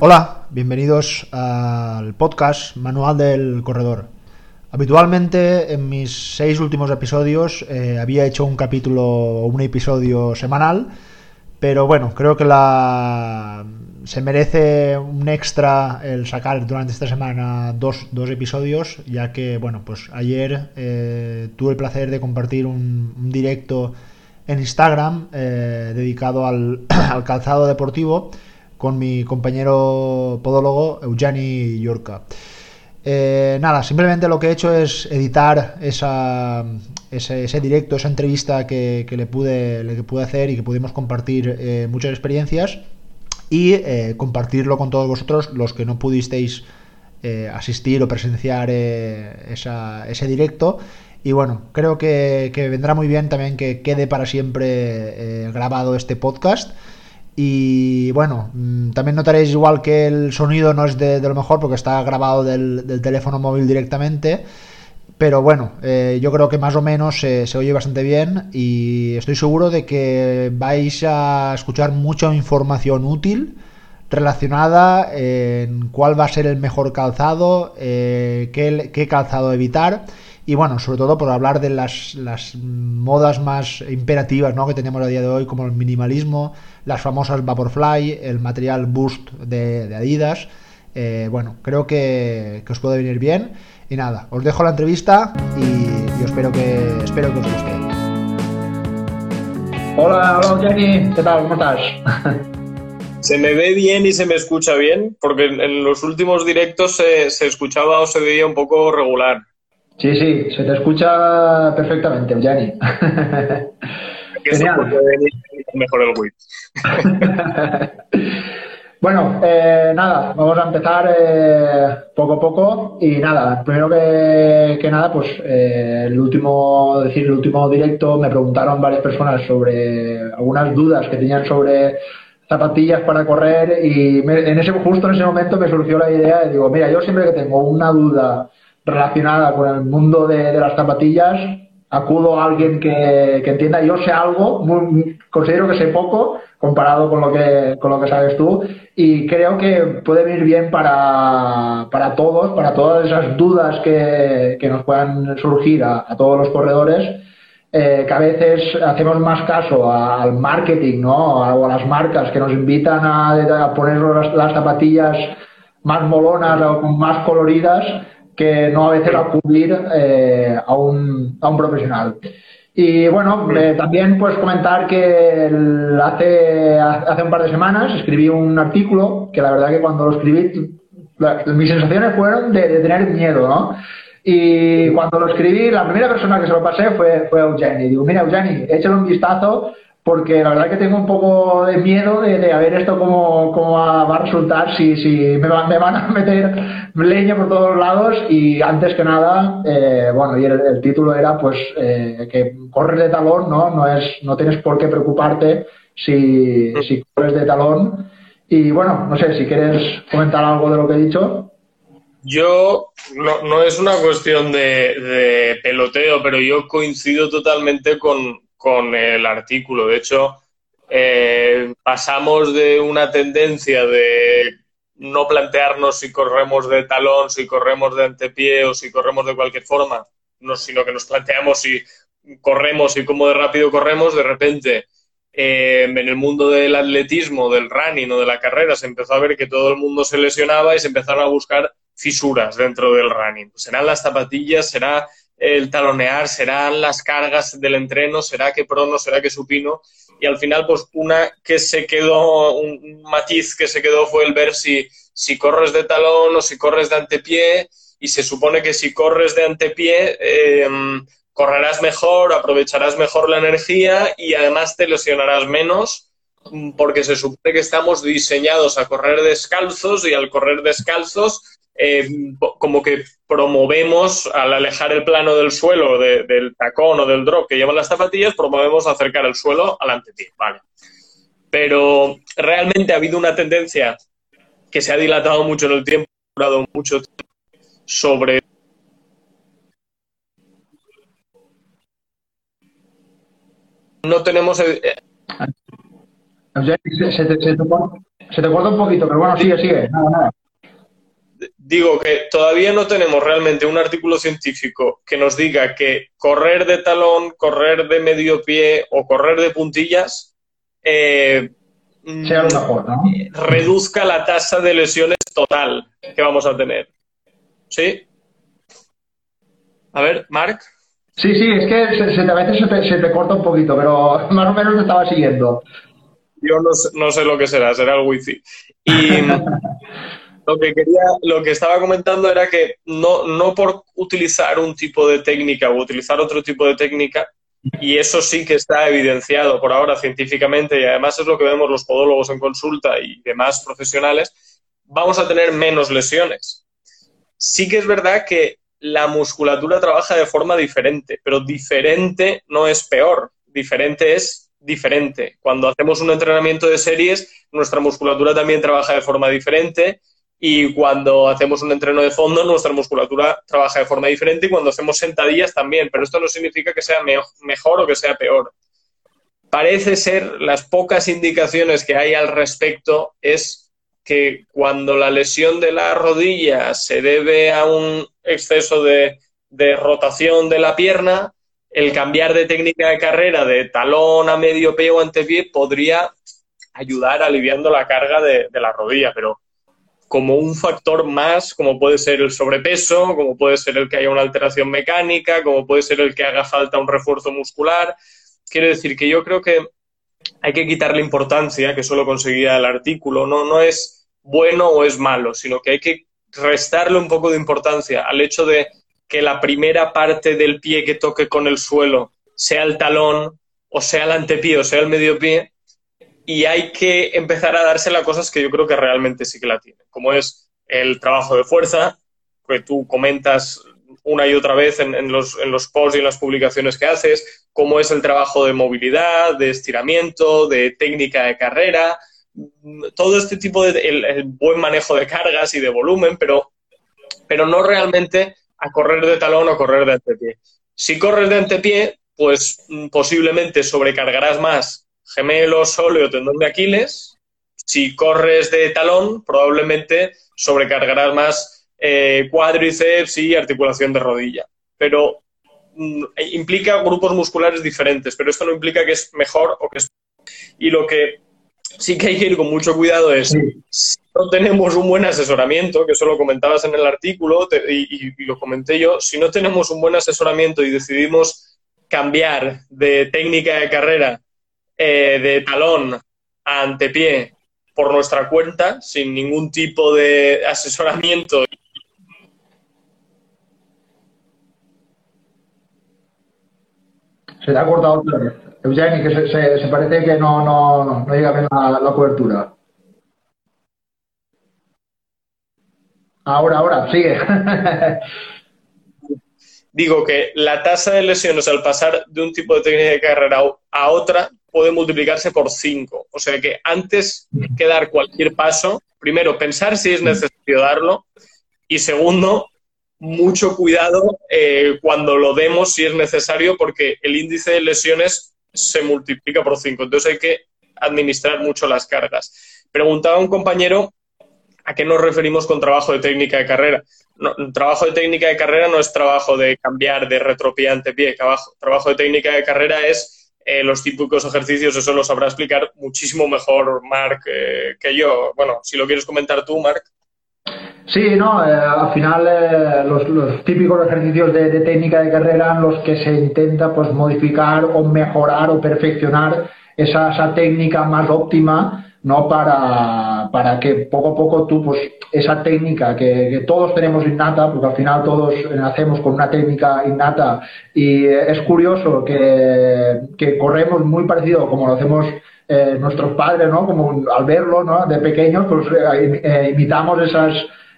Hola, bienvenidos al podcast Manual del Corredor. Habitualmente en mis seis últimos episodios eh, había hecho un capítulo o un episodio semanal, pero bueno, creo que la... se merece un extra el sacar durante esta semana dos, dos episodios, ya que bueno, pues ayer eh, tuve el placer de compartir un, directo en Instagram eh, dedicado al, al calzado deportivo con mi compañero podólogo Eugeni Yorca. Eh, nada, simplemente lo que he hecho es editar esa, ese, directo, esa entrevista que, le, pude, pude hacer y que pudimos compartir eh, muchas experiencias y eh, compartirlo con todos vosotros, los que no pudisteis eh, asistir o presenciar esa, ese directo. Y bueno, creo que, vendrá muy bien también que quede para siempre grabado este podcast. Y bueno, mm, también notaréis igual que el sonido no es de, lo mejor porque está grabado del, teléfono móvil directamente. Pero bueno, eh, yo creo que más o menos se oye bastante bien y estoy seguro de que vais a escuchar mucha información útil relacionada en cuál va a ser el mejor calzado, eh, qué calzado evitar y bueno, sobre todo por hablar de las, las modas más imperativas ¿no? que tenemos a día de hoy, como el minimalismo, las famosas Vaporfly, el material Boost de, de Adidas. Eh, bueno, creo que, que, os puede venir bien. Y nada, os dejo la entrevista y, y espero, que, espero que os guste. Hola, hola Jenny, ¿qué tal? ¿Cómo estás? ¿Se me ve bien y se me escucha bien? Porque en los últimos directos se, se escuchaba o se veía un poco regular. Sí, sí, se te escucha perfectamente, Yanni. Genial. Mejor el bueno, eh, nada, vamos a empezar eh, poco a poco y nada, primero que, que nada, pues eh, el último, decir, el último directo me preguntaron varias personas sobre algunas dudas que tenían sobre zapatillas para correr y me, en ese justo en ese momento me surgió la idea de digo, mira, yo siempre que tengo una duda relacionada con el mundo de, las zapatillas, acudo a alguien que, entienda. Yo sé algo, considero que sé poco comparado con lo que, sabes tú y creo que puede venir bien para, todos, para todas esas dudas que, nos puedan surgir a, a todos los corredores. Eh, que a veces hacemos más caso al marketing, ¿no? O a las marcas que nos invitan a, a poner las, las zapatillas más molonas o más coloridas que no a veces acudir eh, a, un, a un profesional. Y bueno, eh, también pues comentar que el, hace, hace un par de semanas escribí un artículo que la verdad que cuando lo escribí, la, mis sensaciones fueron de, de, tener miedo, ¿no? Y cuando lo escribí, la primera persona que se lo pasé fue, fue Eugeni. Digo, mira Eugeni, échale un vistazo porque la verdad que tengo un poco de miedo de, a ver esto cómo, cómo va a resultar, si, si me, va, me, van a meter leña por todos lados y antes que nada, eh, bueno, y el, título era pues eh, que corres de talón, ¿no? No, es, no tienes por qué preocuparte si, si corres de talón. Y bueno, no sé, si quieres comentar algo de lo que he dicho. Yo, no, es una cuestión de peloteo, pero yo coincido totalmente con, con el artículo. De hecho, eh, pasamos de una tendencia de no plantearnos si corremos de talón, si corremos de antepié o si corremos de cualquier forma, no, sino que nos planteamos si corremos y cómo de rápido corremos, de repente eh, en el mundo del atletismo, del running o de la carrera se empezó a ver que todo el mundo se lesionaba y se empezaron a buscar fisuras dentro del running. serán las zapatillas, será el talonear, serán las cargas del entreno, será que prono, será que supino. Y al final, pues una que se quedó, un matiz que se quedó fue el ver si, si corres de talón o si corres de antepié. Y se supone que si corres de antepié, eh, correrás mejor, aprovecharás mejor la energía y además te lesionarás menos porque se supone que estamos diseñados a correr descalzos y al correr descalzos eh, como que promovemos, al alejar el plano del suelo, de, del tacón o del drop que llevan las zapatillas, promovemos acercar el suelo al antepié, ¿vale? Pero realmente ha habido una tendencia que se ha dilatado mucho en el tiempo, ha durado mucho tiempo, sobre no tenemos... Eh, se, se, se, Se te corta un poquito, pero bueno, sigue, sigue. Nada. Digo que todavía no tenemos realmente un artículo científico que nos diga que correr de talón, correr de medio pie o correr de puntillas eh, sea ¿no? reduzca la tasa de lesiones total que vamos a tener. ¿Sí? A ver, Marc. Sí, sí, es que se, a veces se te, corta un poquito, pero más o menos te estaba siguiendo. Yo no, sé lo que será, será el wifi. Y lo que quería, lo que estaba comentando era que no, no por utilizar un tipo de técnica o utilizar otro tipo de técnica, y eso sí que está evidenciado por ahora científicamente, y además es lo que vemos los podólogos en consulta y demás profesionales, vamos a tener menos lesiones. Sí que es verdad que la musculatura trabaja de forma diferente, pero diferente no es peor, diferente es diferente. Cuando hacemos un entrenamiento de series, nuestra musculatura también trabaja de forma diferente y cuando hacemos un entreno de fondo, nuestra musculatura trabaja de forma diferente y cuando hacemos sentadillas también, pero esto no significa que sea mejor o que sea peor. Parece ser, las pocas indicaciones que hay al respecto es que cuando la lesión de la rodilla se debe a un exceso de, rotación de la pierna, el cambiar de técnica de carrera de talón a medio pie o antepié podría ayudar aliviando la carga de, de, la rodilla, pero como un factor más, como puede ser el sobrepeso, como puede ser el que haya una alteración mecánica, como puede ser el que haga falta un refuerzo muscular. Quiero decir que yo creo que hay que quitarle importancia, que solo conseguía el artículo, no, no es bueno o es malo, sino que hay que restarle un poco de importancia al hecho de que la primera parte del pie que toque con el suelo sea el talón, o sea el antepié, o sea el medio pie, y hay que empezar a dársela a cosas que yo creo que realmente sí que la tienen, como es el trabajo de fuerza, que tú comentas una y otra vez en, en, los, en los posts y en las publicaciones que haces, como es el trabajo de movilidad, de estiramiento, de técnica de carrera, todo este tipo de el, buen manejo de cargas y de volumen, pero, pero no realmente a correr de talón o correr de antepié. Si corres de antepié, pues mm, posiblemente sobrecargarás más gemelo, sóleo, tendón de Aquiles. Si corres de talón, probablemente sobrecargarás más eh, cuádriceps y articulación de rodilla. Pero mm, implica grupos musculares diferentes, pero esto no implica que es mejor o que es... Y lo que sí que hay que ir con mucho cuidado es, si no tenemos un buen asesoramiento, que eso lo comentabas en el artículo y, lo comenté yo, si no tenemos un buen asesoramiento y decidimos cambiar de técnica de carrera eh, de talón a antepié por nuestra cuenta, sin ningún tipo de asesoramiento. Se te ha cortado otra vez. Que se, se, parece que no, no, no llega bien la, la cobertura. Ahora, ahora, sigue. Digo que la tasa de lesiones al pasar de un tipo de técnica de carrera a otra puede multiplicarse por cinco. O sea que antes que dar cualquier paso, primero pensar si es necesario darlo y segundo, mucho cuidado eh, cuando lo demos si es necesario porque el índice de lesiones se multiplica por 5. Entonces hay que administrar mucho las cargas. Preguntaba un compañero a qué nos referimos con trabajo de técnica de carrera. trabajo de técnica de carrera no es trabajo de cambiar de retropie a antepié. Trabajo, trabajo de técnica de carrera es eh, los típicos ejercicios, eso lo sabrá explicar muchísimo mejor Marc eh, que yo. Bueno, si lo quieres comentar tú, Marc. Sí, no, eh, al final los, típicos ejercicios de, técnica de carrera en los que se intenta pues modificar o mejorar o perfeccionar esa técnica más óptima no para, para, que poco a poco tú pues esa técnica que, todos tenemos innata porque al final todos nacemos con una técnica innata y es curioso que, que corremos muy parecido como lo hacemos eh, nuestros padres no como al verlo no de pequeños pues imitamos esas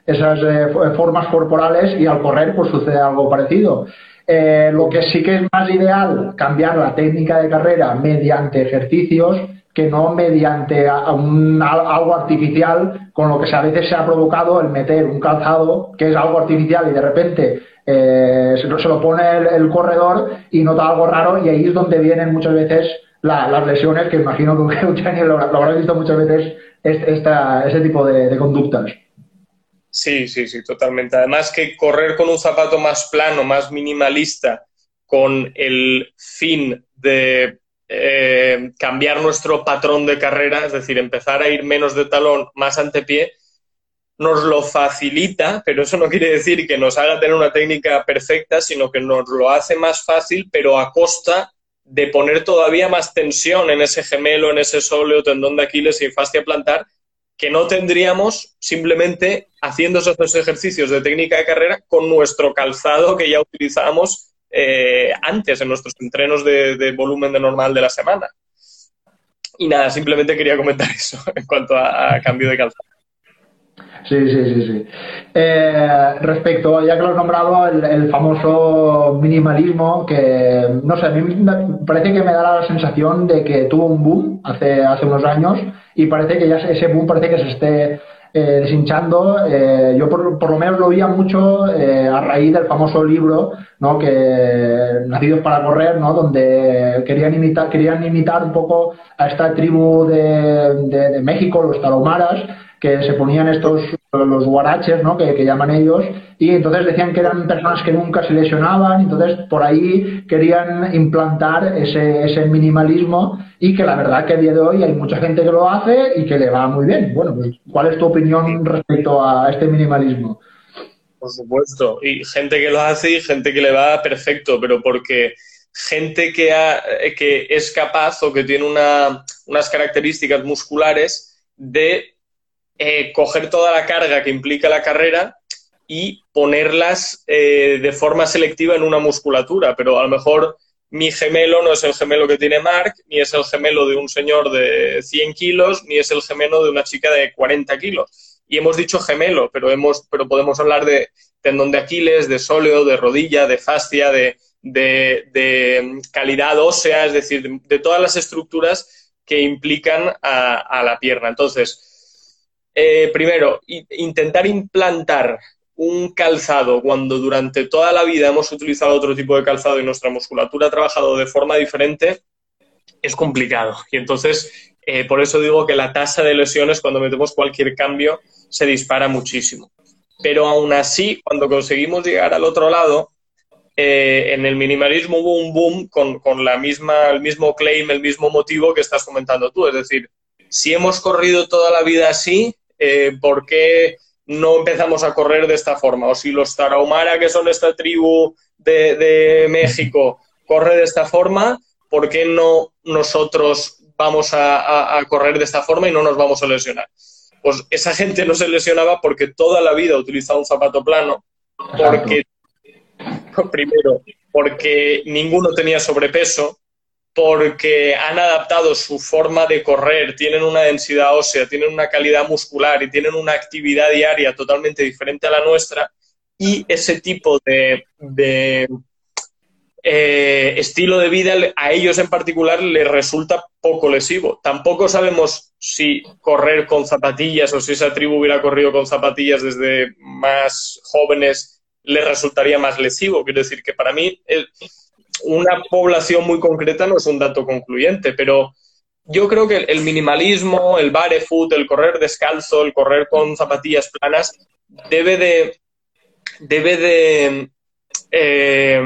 esas eh, formas corporales y al correr pues sucede algo parecido. Eh, lo que sí que es más ideal, cambiar la técnica de carrera mediante ejercicios que no mediante algo artificial, con lo que a veces se ha provocado el meter un calzado que es algo artificial y de repente eh, se, lo pone el, corredor y nota algo raro y ahí es donde vienen muchas veces las lesiones, que imagino que Eugenio lo, lo habrá visto muchas veces esta, ese tipo de, conductas. Sí, sí, sí, totalmente. Además que correr con un zapato más plano, más minimalista, con el fin de eh, cambiar nuestro patrón de carrera, es decir, empezar a ir menos de talón, más antepié, nos lo facilita, pero eso no quiere decir que nos haga tener una técnica perfecta, sino que nos lo hace más fácil, pero a costa de poner todavía más tensión en ese gemelo, en ese sóleo, tendón de Aquiles y fascia plantar, que no tendríamos simplemente haciendo esos ejercicios de técnica de carrera con nuestro calzado que ya utilizábamos eh, antes en nuestros entrenos de, volumen de normal de la semana. Y nada, simplemente quería comentar eso en cuanto a cambio de calzado. Sí, sí, sí, sí. Eh, respecto, ya que lo has nombrado, el, famoso minimalismo, que no sé, a mí me parece que me da la sensación de que tuvo un boom hace, hace unos años y parece que ya ese boom parece que se esté eh, deshinchando. Eh, yo por, lo menos lo veía mucho a raíz del famoso libro, ¿no? Que Nacidos para correr, ¿no? Donde querían imitar, querían imitar un poco a esta tribu de, de, de México, los talomaras que se ponían estos, los guaraches, ¿no? Que, llaman ellos, y entonces decían que eran personas que nunca se lesionaban, entonces por ahí querían implantar ese, ese minimalismo y que la verdad que a día de hoy hay mucha gente que lo hace y que le va muy bien. Bueno, pues, ¿cuál es tu opinión respecto a este minimalismo? Por supuesto, y gente que lo hace y gente que le va perfecto, pero porque gente que, que es capaz o que tiene una, unas características musculares de eh, coger toda la carga que implica la carrera y ponerlas eh, de forma selectiva en una musculatura, pero a lo mejor mi gemelo no es el gemelo que tiene Mark, ni es el gemelo de un señor de 100 kilos, ni es el gemelo de una chica de 40 kilos. Y hemos dicho gemelo, pero, hemos, pero podemos hablar de tendón de Aquiles, de sóleo, de rodilla, de fascia, de, de, calidad ósea, es decir, de, todas las estructuras que implican a la pierna. Entonces, eh, primero, intentar implantar un calzado cuando durante toda la vida hemos utilizado otro tipo de calzado y nuestra musculatura ha trabajado de forma diferente, es complicado. Y entonces, eh, por eso digo que la tasa de lesiones cuando metemos cualquier cambio se dispara muchísimo. Pero aún así, cuando conseguimos llegar al otro lado, eh, en el minimalismo hubo un boom con, con, la misma, el mismo claim, el mismo motivo que estás comentando tú. Es decir, si hemos corrido toda la vida así, eh, ¿por qué no empezamos a correr de esta forma? O si los Tarahumara, que son esta tribu de, México, corre de esta forma, ¿por qué no nosotros vamos a, correr de esta forma y no nos vamos a lesionar? Pues esa gente no se lesionaba porque toda la vida utilizaba un zapato plano, porque, primero, porque ninguno tenía sobrepeso, porque han adaptado su forma de correr, tienen una densidad ósea, tienen una calidad muscular y tienen una actividad diaria totalmente diferente a la nuestra y ese tipo de, eh, estilo de vida a ellos en particular les resulta poco lesivo. Tampoco sabemos si correr con zapatillas o si esa tribu hubiera corrido con zapatillas desde más jóvenes les resultaría más lesivo. Quiero decir que para mí una población muy concreta no es un dato concluyente, pero yo creo que el minimalismo, el barefoot, el correr descalzo, el correr con zapatillas planas, debe de. debe de. Eh,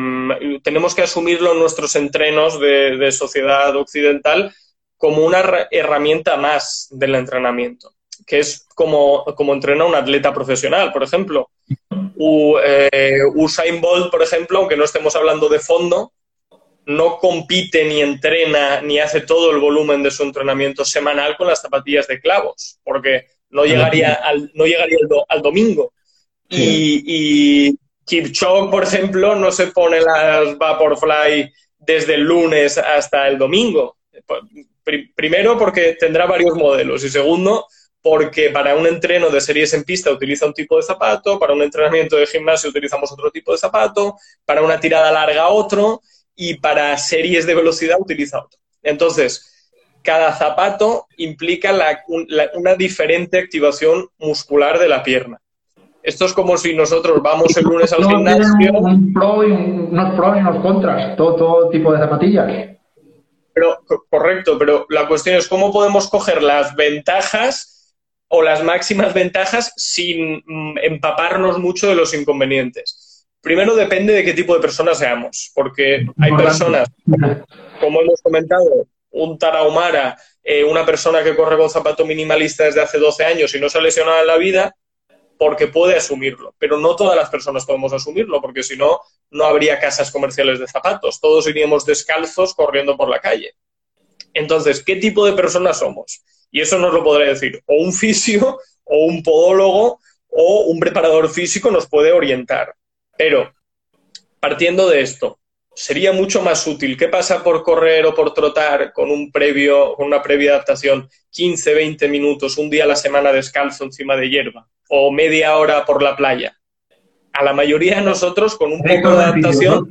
tenemos que asumirlo en nuestros entrenos de, sociedad occidental como una herramienta más del entrenamiento, que es como, como entrena un atleta profesional, por ejemplo. Eh, Usain Bolt, por ejemplo, aunque no estemos hablando de fondo, no compite ni entrena ni hace todo el volumen de su entrenamiento semanal con las zapatillas de clavos, porque no llegaría al, no llegaría al, domingo. Y, y Kipchoge, por ejemplo, no se pone las Vaporfly desde el lunes hasta el domingo. Primero, porque tendrá varios modelos. Y segundo, porque para un entreno de series en pista utiliza un tipo de zapato, para un entrenamiento de gimnasio utilizamos otro tipo de zapato, para una tirada larga otro y para series de velocidad utiliza otro. Entonces, cada zapato implica una diferente activación muscular de la pierna. Esto es como si nosotros vamos el lunes al gimnasio. Un, pro y unos pros y unos contras, todo, todo tipo de zapatillas. Pero, correcto, pero la cuestión es cómo podemos coger las ventajas o las máximas ventajas sin mm, empaparnos mucho de los inconvenientes. Primero depende de qué tipo de personas seamos, porque hay personas, como hemos comentado, un tarahumara, eh, una persona que corre con zapato minimalista desde hace 12 años y no se ha lesionado en la vida, porque puede asumirlo. Pero no todas las personas podemos asumirlo, porque si no, no habría casas comerciales de zapatos. Todos iríamos descalzos corriendo por la calle. Entonces, ¿qué tipo de personas somos? Y eso nos lo podrá decir o un fisio, o un podólogo, o un preparador físico nos puede orientar. Pero, partiendo de esto, sería mucho más útil. ¿Qué pasa por correr o por trotar con un previo, con una previa adaptación 15, 20 minutos, un día a la semana descalzo encima de hierba? O media hora por la playa. A la mayoría de nosotros, con un poco de adaptación,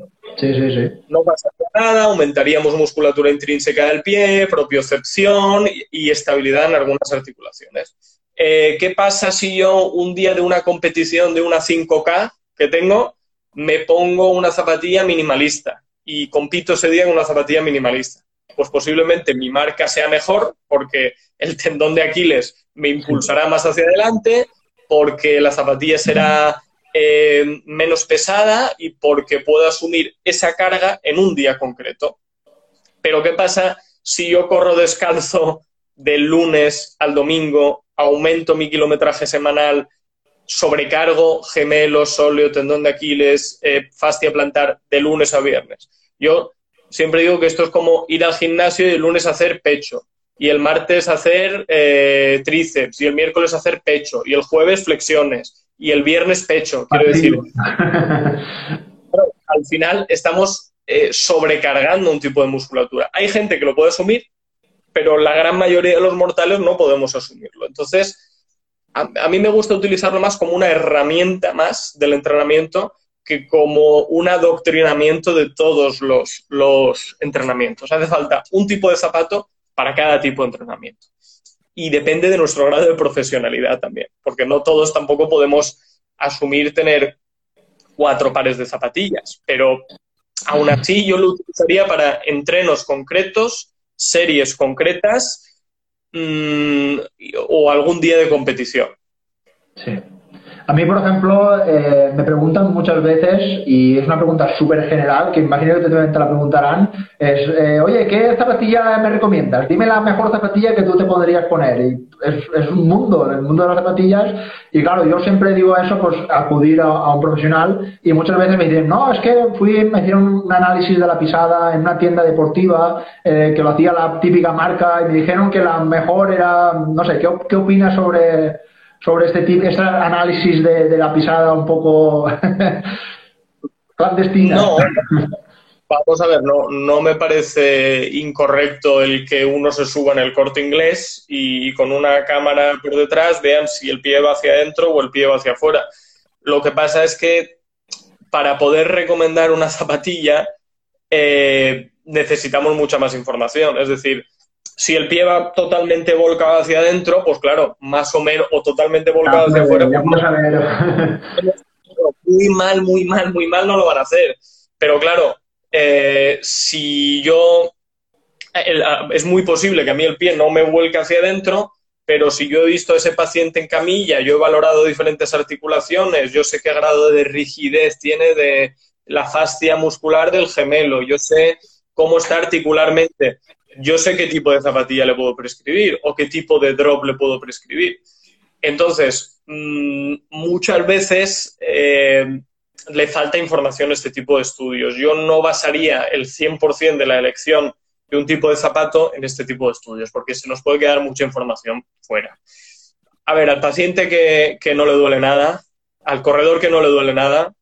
no pasa nada, aumentaríamos musculatura intrínseca del pie, propiocepción y estabilidad en algunas articulaciones. Eh, ¿Qué pasa si yo un día de una competición de una 5K que tengo, me pongo una zapatilla minimalista y compito ese día con una zapatilla minimalista. Pues posiblemente mi marca sea mejor porque el tendón de Aquiles me impulsará más hacia adelante, porque la zapatilla será eh, menos pesada y porque puedo asumir esa carga en un día concreto. Pero ¿qué pasa si yo corro descalzo del lunes al domingo, aumento mi kilometraje semanal, sobrecargo, gemelo, sóleo, tendón de Aquiles, eh, fascia plantar de lunes a viernes. Yo siempre digo que esto es como ir al gimnasio y el lunes hacer pecho, y el martes hacer eh, tríceps, y el miércoles hacer pecho, y el jueves flexiones, y el viernes pecho, quiero decir. al final estamos eh, sobrecargando un tipo de musculatura. Hay gente que lo puede asumir, pero la gran mayoría de los mortales no podemos asumirlo. Entonces, a, mí me gusta utilizarlo más como una herramienta más del entrenamiento que como un adoctrinamiento de todos los, los entrenamientos. Hace falta un tipo de zapato para cada tipo de entrenamiento. Y depende de nuestro grado de profesionalidad también, porque no todos tampoco podemos asumir tener cuatro pares de zapatillas, pero aún así yo lo utilizaría para entrenos concretos, series concretas Mm, o algún día de competición. Sí. A mí, por ejemplo, eh, me preguntan muchas veces, y es una pregunta súper general, que imagino que te, la preguntarán, es, eh, oye, ¿qué zapatilla me recomiendas? Dime la mejor zapatilla que tú te podrías poner. Y es, un mundo, el mundo de las zapatillas, y claro, yo siempre digo eso, pues acudir a, un profesional, y muchas veces me dicen, no, es que fui, me hicieron un análisis de la pisada en una tienda deportiva, eh, que lo hacía la típica marca, y me dijeron que la mejor era, no sé, ¿qué, qué opinas sobre sobre este tipo, este análisis de, la pisada un poco clandestina. No, vamos a ver, no, no me parece incorrecto el que uno se suba en el corte inglés y, con una cámara por detrás vean si el pie va hacia adentro o el pie va hacia afuera. Lo que pasa es que para poder recomendar una zapatilla eh, necesitamos mucha más información. Es decir, si el pie va totalmente volcado hacia adentro, pues claro, más o menos, o totalmente volcado hacia afuera. muy mal, muy mal, muy mal no lo van a hacer. Pero claro, eh, si yo. es muy posible que a mí el pie no me vuelque hacia adentro, pero si yo he visto a ese paciente en camilla, yo he valorado diferentes articulaciones, yo sé qué grado de rigidez tiene de la fascia muscular del gemelo, yo sé cómo está articularmente yo sé qué tipo de zapatilla le puedo prescribir o qué tipo de drop le puedo prescribir. Entonces, mm, muchas veces eh, le falta información a este tipo de estudios. Yo no basaría el 100% de la elección de un tipo de zapato en este tipo de estudios, porque se nos puede quedar mucha información fuera. A ver, al paciente que, que no le duele nada, al corredor que no le duele nada,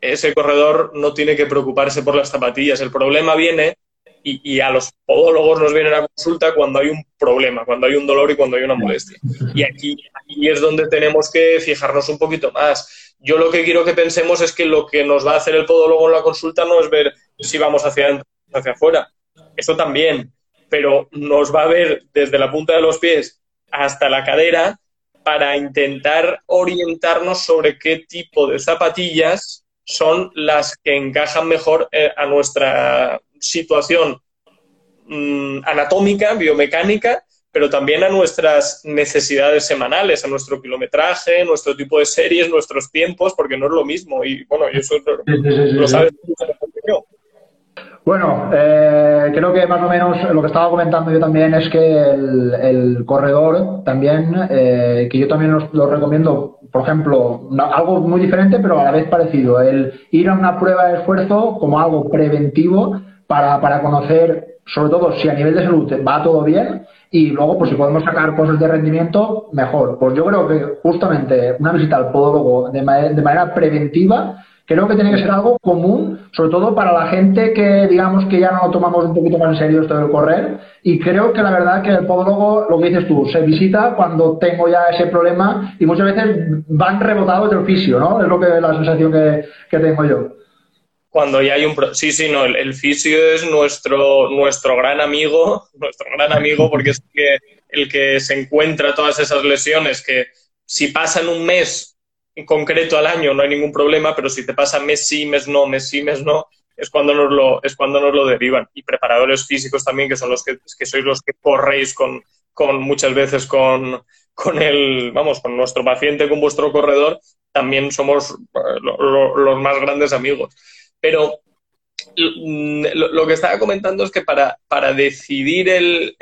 ese corredor no tiene que preocuparse por las zapatillas. El problema viene y, a los podólogos nos vienen a consulta cuando hay un problema, cuando hay un dolor y cuando hay una molestia. Y aquí, es donde tenemos que fijarnos un poquito más. Yo lo que quiero que pensemos es que lo que nos va a hacer el podólogo en la consulta no es ver si vamos hacia adentro o hacia afuera. Eso también, pero nos va a ver desde la punta de los pies hasta la cadera para intentar orientarnos sobre qué tipo de zapatillas son las que encajan mejor eh, a nuestra situación mm, anatómica, biomecánica, pero también a nuestras necesidades semanales, a nuestro kilometraje, nuestro tipo de series, nuestros tiempos, porque no es lo mismo. Y bueno, eso lo, sabes yo. Bueno, eh, creo que más o menos lo que estaba comentando yo también es que el, corredor también, eh, que yo también lo, recomiendo, por ejemplo, algo muy diferente pero a la vez parecido, el ir a una prueba de esfuerzo como algo preventivo para, para conocer, sobre todo si a nivel de salud va todo bien y luego pues si podemos sacar cosas de rendimiento, mejor. Pues yo creo que justamente una visita al podólogo de, de manera preventiva Creo que tiene que ser algo común, sobre todo para la gente que, digamos, que ya no lo tomamos un poquito más en serio esto del correr. Y creo que la verdad que el podólogo, lo que dices tú, se visita cuando tengo ya ese problema y muchas veces van rebotados del fisio, ¿no? Es lo que la sensación que, tengo yo. Cuando ya hay un... Sí, sí, no, el, fisio es nuestro, nuestro gran amigo, nuestro gran amigo porque es el que, el que se encuentra todas esas lesiones que si pasan un mes en concreto al año no hay ningún problema, pero si te pasa mes sí, mes no, mes sí, mes no, es cuando nos lo, es cuando nos lo derivan. Y preparadores físicos también, que son los que, que sois los que corréis con, con muchas veces con, con el, vamos, con nuestro paciente, con vuestro corredor, también somos eh, los más grandes amigos. Pero lo, que estaba comentando es que para, para decidir el,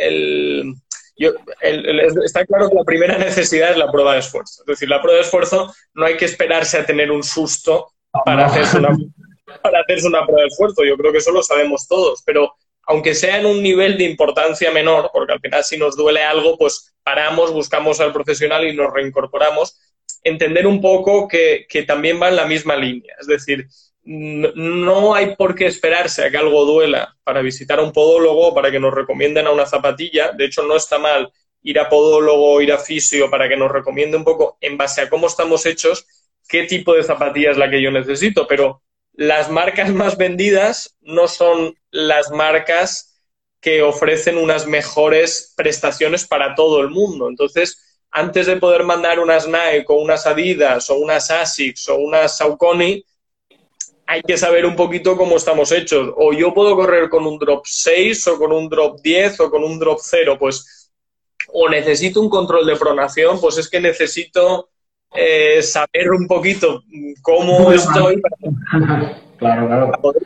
está claro que la primera necesidad es la prueba de esfuerzo. Es decir, la prueba de esfuerzo no hay que esperarse a tener un susto para hacerse una, para hacerse una prueba de esfuerzo. Yo creo que eso lo sabemos todos, pero aunque sea en un nivel de importancia menor, porque al final si nos duele algo, pues paramos, buscamos al profesional y nos reincorporamos, entender un poco que, que también va en la misma línea. Es decir, no hay por qué esperarse a que algo duela para visitar a un podólogo, para que nos recomienden a una zapatilla. De hecho, no está mal ir a podólogo, ir a fisio, para que nos recomiende un poco, en base a cómo estamos hechos, qué tipo de zapatilla es la que yo necesito. Pero las marcas más vendidas no son las marcas que ofrecen unas mejores prestaciones para todo el mundo. Entonces, antes de poder mandar unas Nike o unas Adidas o unas Asics o unas Saucony, hay que saber un poquito cómo estamos hechos. O yo puedo correr con un drop 6 o con un drop 10 o con un drop 0, pues o necesito un control de pronación, pues es que necesito eh, saber un poquito cómo estoy para, claro, poder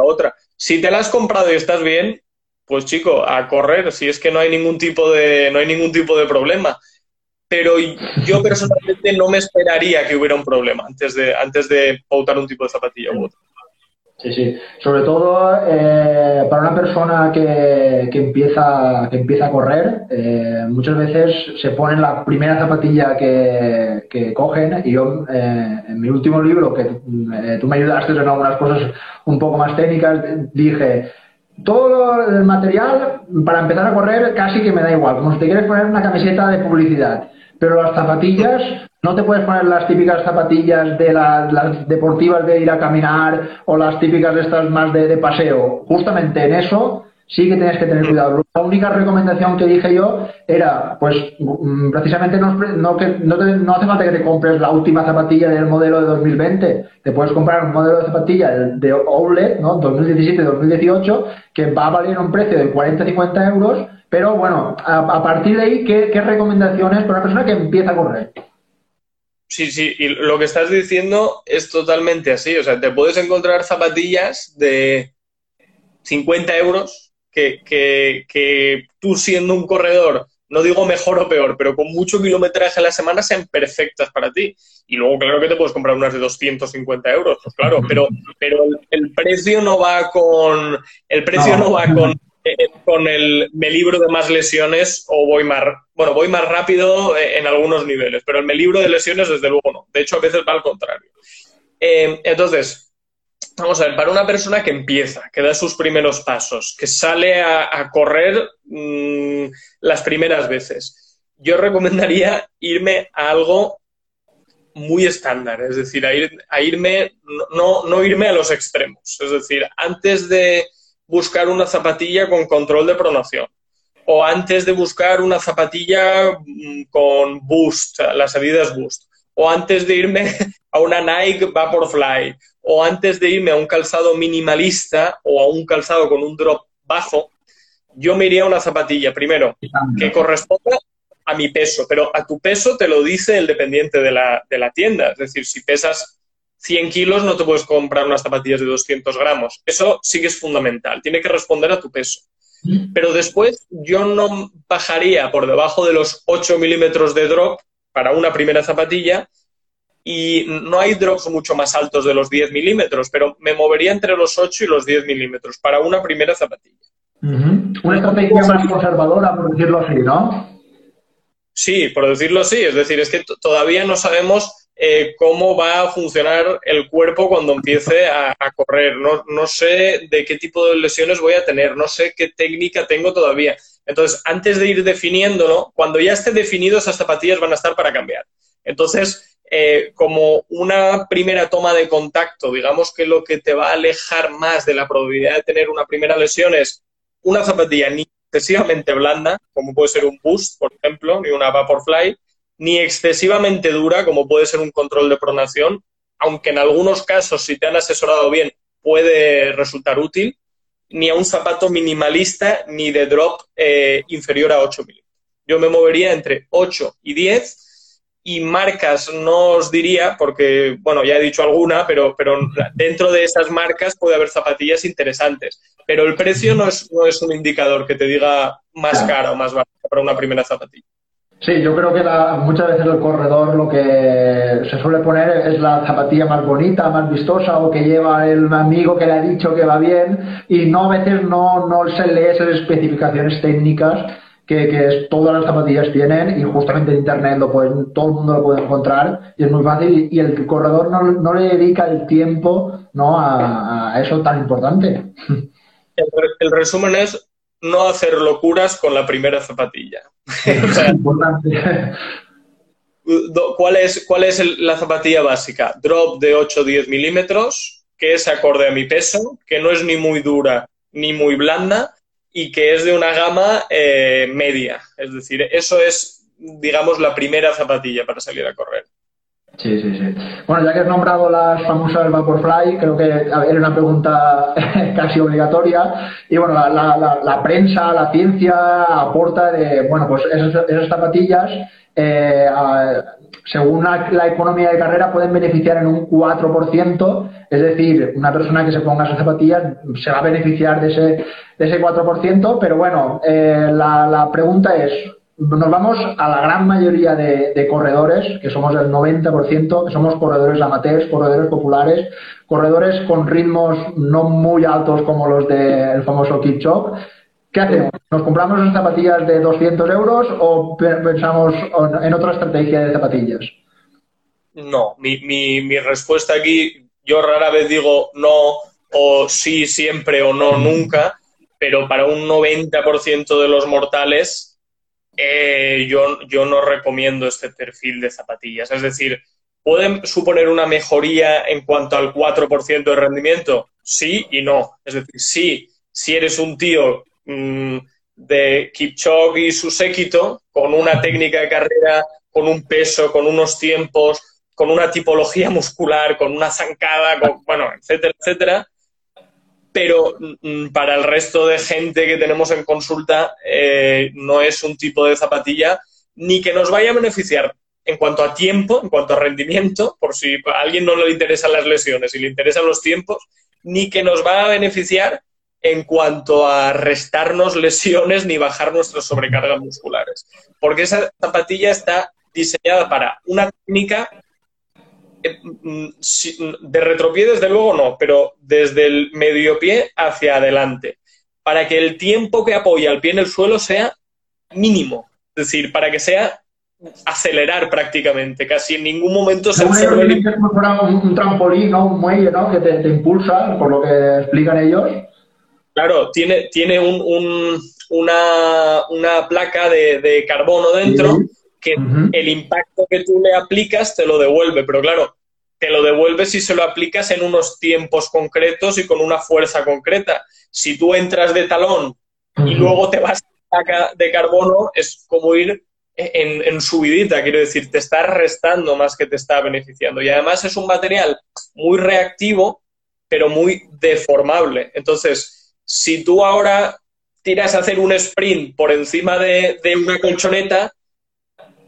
otra. Si te la has comprado y estás bien, pues chico, a correr, si es que no hay ningún tipo de, no hay ningún tipo de problema pero yo personalmente no me esperaría que hubiera un problema antes de, antes de pautar un tipo de zapatilla u otro. Sí, sí. Sobre todo eh, para una persona que, que, empieza, que empieza a correr, eh, muchas veces se ponen la primera zapatilla que, que cogen y yo eh, en mi último libro, que tú me ayudaste en algunas cosas un poco más técnicas, dije, todo el material para empezar a correr casi que me da igual, como si te quieres poner una camiseta de publicidad pero las zapatillas, no te puedes poner las típicas zapatillas de las, deportivas de ir a caminar o las típicas de estas más de, paseo. Justamente en eso sí que tienes que tener cuidado. La única recomendación que dije yo era, pues, mm, precisamente no, hace falta que te compres la última zapatilla del modelo de 2020. Te puedes comprar un modelo de zapatilla de Outlet, ¿no? 2017-2018, que va a valer un precio de 40-50 euros pero bueno, a, partir de ahí, ¿qué, recomendaciones para una persona que empieza a correr? Sí, sí, y lo que estás diciendo es totalmente así. O sea, te puedes encontrar zapatillas de 50 euros que, que, tú siendo un corredor, no digo mejor o peor, pero con mucho kilometraje a la semana sean perfectas para ti. Y luego, claro que te puedes comprar unas de 250 euros, pues claro, pero, pero el, precio no va con. El precio no va con eh, con el me libro de más lesiones o voy más, bueno, voy más rápido eh, en algunos niveles, pero el me libro de lesiones desde luego no. De hecho, a veces va al contrario. Eh, entonces, vamos a ver, para una persona que empieza, que da sus primeros pasos, que sale a, correr mm, las primeras veces, yo recomendaría irme a algo muy estándar, es decir, a, ir, a irme, no, no irme a los extremos. Es decir, antes de buscar una zapatilla con control de pronación. o antes de buscar una zapatilla mm, con Boost, las Adidas Boost, o antes de irme a una Nike Vaporfly, o antes de irme a un calzado minimalista o a un calzado con un drop bajo, yo me iría a una zapatilla, primero, que corresponda a mi peso, pero a tu peso te lo dice el dependiente de la, de la tienda. Es decir, si pesas 100 kilos, no te puedes comprar unas zapatillas de 200 gramos. Eso sí que es fundamental, tiene que responder a tu peso. Pero después yo no bajaría por debajo de los 8 milímetros de drop para una primera zapatilla y no hay drops mucho más altos de los 10 milímetros, pero me movería entre los 8 y los 10 milímetros para una primera zapatilla. Una estrategia más conservadora, por decirlo así, ¿no? Sí, por decirlo así. Es decir, es que todavía no sabemos eh, cómo va a funcionar el cuerpo cuando empiece a, correr. No, sé de qué tipo de lesiones voy a tener, no sé qué técnica tengo todavía. Entonces, antes de ir definiéndolo, cuando ya esté definido, esas zapatillas van a estar para cambiar. Entonces, eh, como una primera toma de contacto, digamos que lo que te va a alejar más de la probabilidad de tener una primera lesión es una zapatilla ni excesivamente blanda, como puede ser un Boost, por ejemplo, ni una Vaporfly, ni excesivamente dura, como puede ser un control de pronación, aunque en algunos casos, si te han asesorado bien, puede resultar útil, ni a un zapato minimalista ni de drop eh, inferior a 8 milímetros. Yo me movería entre 8 y 10 y marcas no os diría, porque, bueno, ya he dicho alguna, pero, pero dentro de esas marcas puede haber zapatillas interesantes. Pero el precio no es, no es un indicador que te diga más cara o más barata para una primera zapatilla. Sí, yo creo que muchas veces el corredor lo que se suele poner es la zapatilla más bonita, más vistosa o que lleva el amigo que le ha dicho que va bien y no a veces no, no se lee esas especificaciones técnicas que, todas las zapatillas tienen y justamente en internet lo pueden, todo el mundo lo puede encontrar y es muy fácil y, el corredor no, le dedica el tiempo ¿no? a, eso tan importante. El, resumen es no hacer locuras con la primera zapatilla. ¿Cuál es, cuál es la zapatilla básica? Drop de 8-10 milímetros, que es acorde a mi peso, que no es ni muy dura ni muy blanda y que es de una gama eh, media. Es decir, eso es, digamos, la primera zapatilla para salir a correr. Sí, sí, sí. Bueno, ya que has nombrado las famosas Vaporfly, creo que era una pregunta casi obligatoria. Y bueno, la, la, la, prensa, la ciencia aporta de, bueno, pues esas, zapatillas eh, según la, economía de carrera, pueden beneficiar en un 4%, es decir, una persona que se ponga esas zapatillas se va a beneficiar de ese, de ese 4%, pero bueno, eh, la, pregunta es, nos vamos a la gran mayoría de, corredores, que somos el 90%, que somos corredores amateurs, corredores populares, corredores con ritmos no muy altos como los del famoso Kipchoge, ¿Qué hacemos? ¿Nos compramos unas zapatillas de 200 euros o pensamos en otra estrategia de zapatillas? No, mi, mi, respuesta aquí, yo rara vez digo no o sí siempre o no nunca, pero para un 90% de los mortales eh, yo, yo no recomiendo este perfil de zapatillas. Es decir, ¿pueden suponer una mejoría en cuanto al 4% de rendimiento? Sí y no. Es decir, sí, si eres un tío Mm, de Kipchoge y su séquito, con una técnica de carrera, con un peso, con unos tiempos, con una tipología muscular, con una zancada, bueno, etcétera, etcétera. Pero mm, para el resto de gente que tenemos en consulta, eh, no es un tipo de zapatilla ni que nos vaya a beneficiar en cuanto a tiempo, en cuanto a rendimiento, por si a alguien no le interesan las lesiones y le interesan los tiempos, ni que nos va a beneficiar en cuanto a restarnos lesiones ni bajar nuestras sobrecargas musculares. Porque esa zapatilla está diseñada para una técnica mm, de retropié, desde luego no, pero desde el medio pie hacia adelante, para que el tiempo que apoya el pie en el suelo sea mínimo. Es decir, para que sea acelerar prácticamente, casi en ningún momento se observa un, un trampolín, un muelle ¿no? que te impulsa, por lo que explican ellos. Claro, tiene, tiene un, una, una, placa de, carbono dentro que el impacto que tú le aplicas te lo devuelve, pero claro, te lo devuelve si se lo aplicas en unos tiempos concretos y con una fuerza concreta. Si tú entras de talón y luego te vas de carbono es como ir en, en subidita, quiero decir, te está restando más que te está beneficiando. Y además es un material muy reactivo, pero muy deformable. Entonces, si tú ahora tiras a hacer un sprint por encima de, de una colchoneta,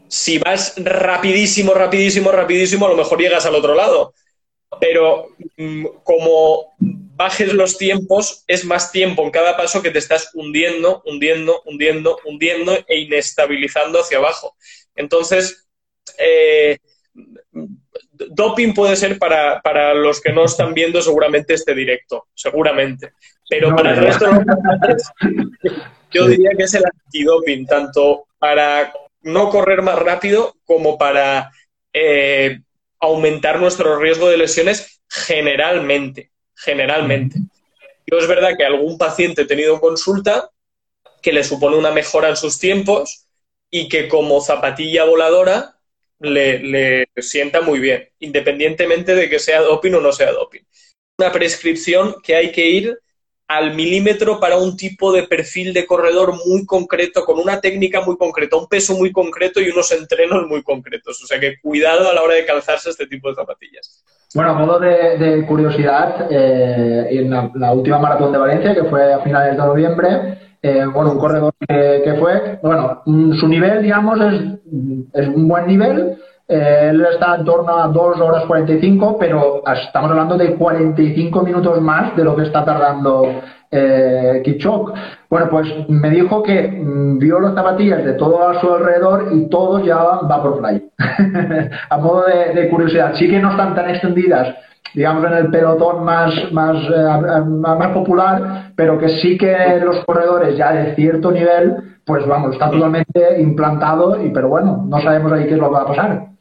si vas rapidísimo, rapidísimo, rapidísimo, a lo mejor llegas al otro lado. Pero mm, como bajes los tiempos, es más tiempo en cada paso que te estás hundiendo, hundiendo, hundiendo, hundiendo e inestabilizando hacia abajo. Entonces, eh, doping puede ser para, para, los que no están viendo seguramente este directo, seguramente. Pero para el resto, yo diría que es el antidoping, tanto para no correr más rápido como para eh, aumentar nuestro riesgo de lesiones generalmente generalmente. Yo es verdad que algún paciente he tenido en consulta que le supone una mejora en sus tiempos y que como zapatilla voladora le, le sienta muy bien, independientemente de que sea doping o no sea doping. Una prescripción que hay que ir al milímetro para un tipo de perfil de corredor muy concreto, con una técnica muy concreta, un peso muy concreto y unos entrenos muy concretos. O sea que cuidado a la hora de calzarse este tipo de zapatillas. Bueno, a modo de, curiosidad, eh, en la, última maratón de Valencia, que fue a finales de noviembre, eh, bueno, un corredor que, fue, bueno, su nivel, digamos, es un buen nivel. Eh, él está en torno a 2 horas 45, pero estamos hablando de 45 minutos más de lo que está tardando eh, Kichok. Bueno, pues me dijo que mm, vio las zapatillas de todo a su alrededor y todos llevaban Vaporfly. a modo de, curiosidad, sí que no están tan extendidas, digamos, en el pelotón más, más, eh, más popular, pero que sí que los corredores ya de cierto nivel, pues vamos, está totalmente implantado, y pero bueno, no sabemos ahí qué es lo que va a pasar.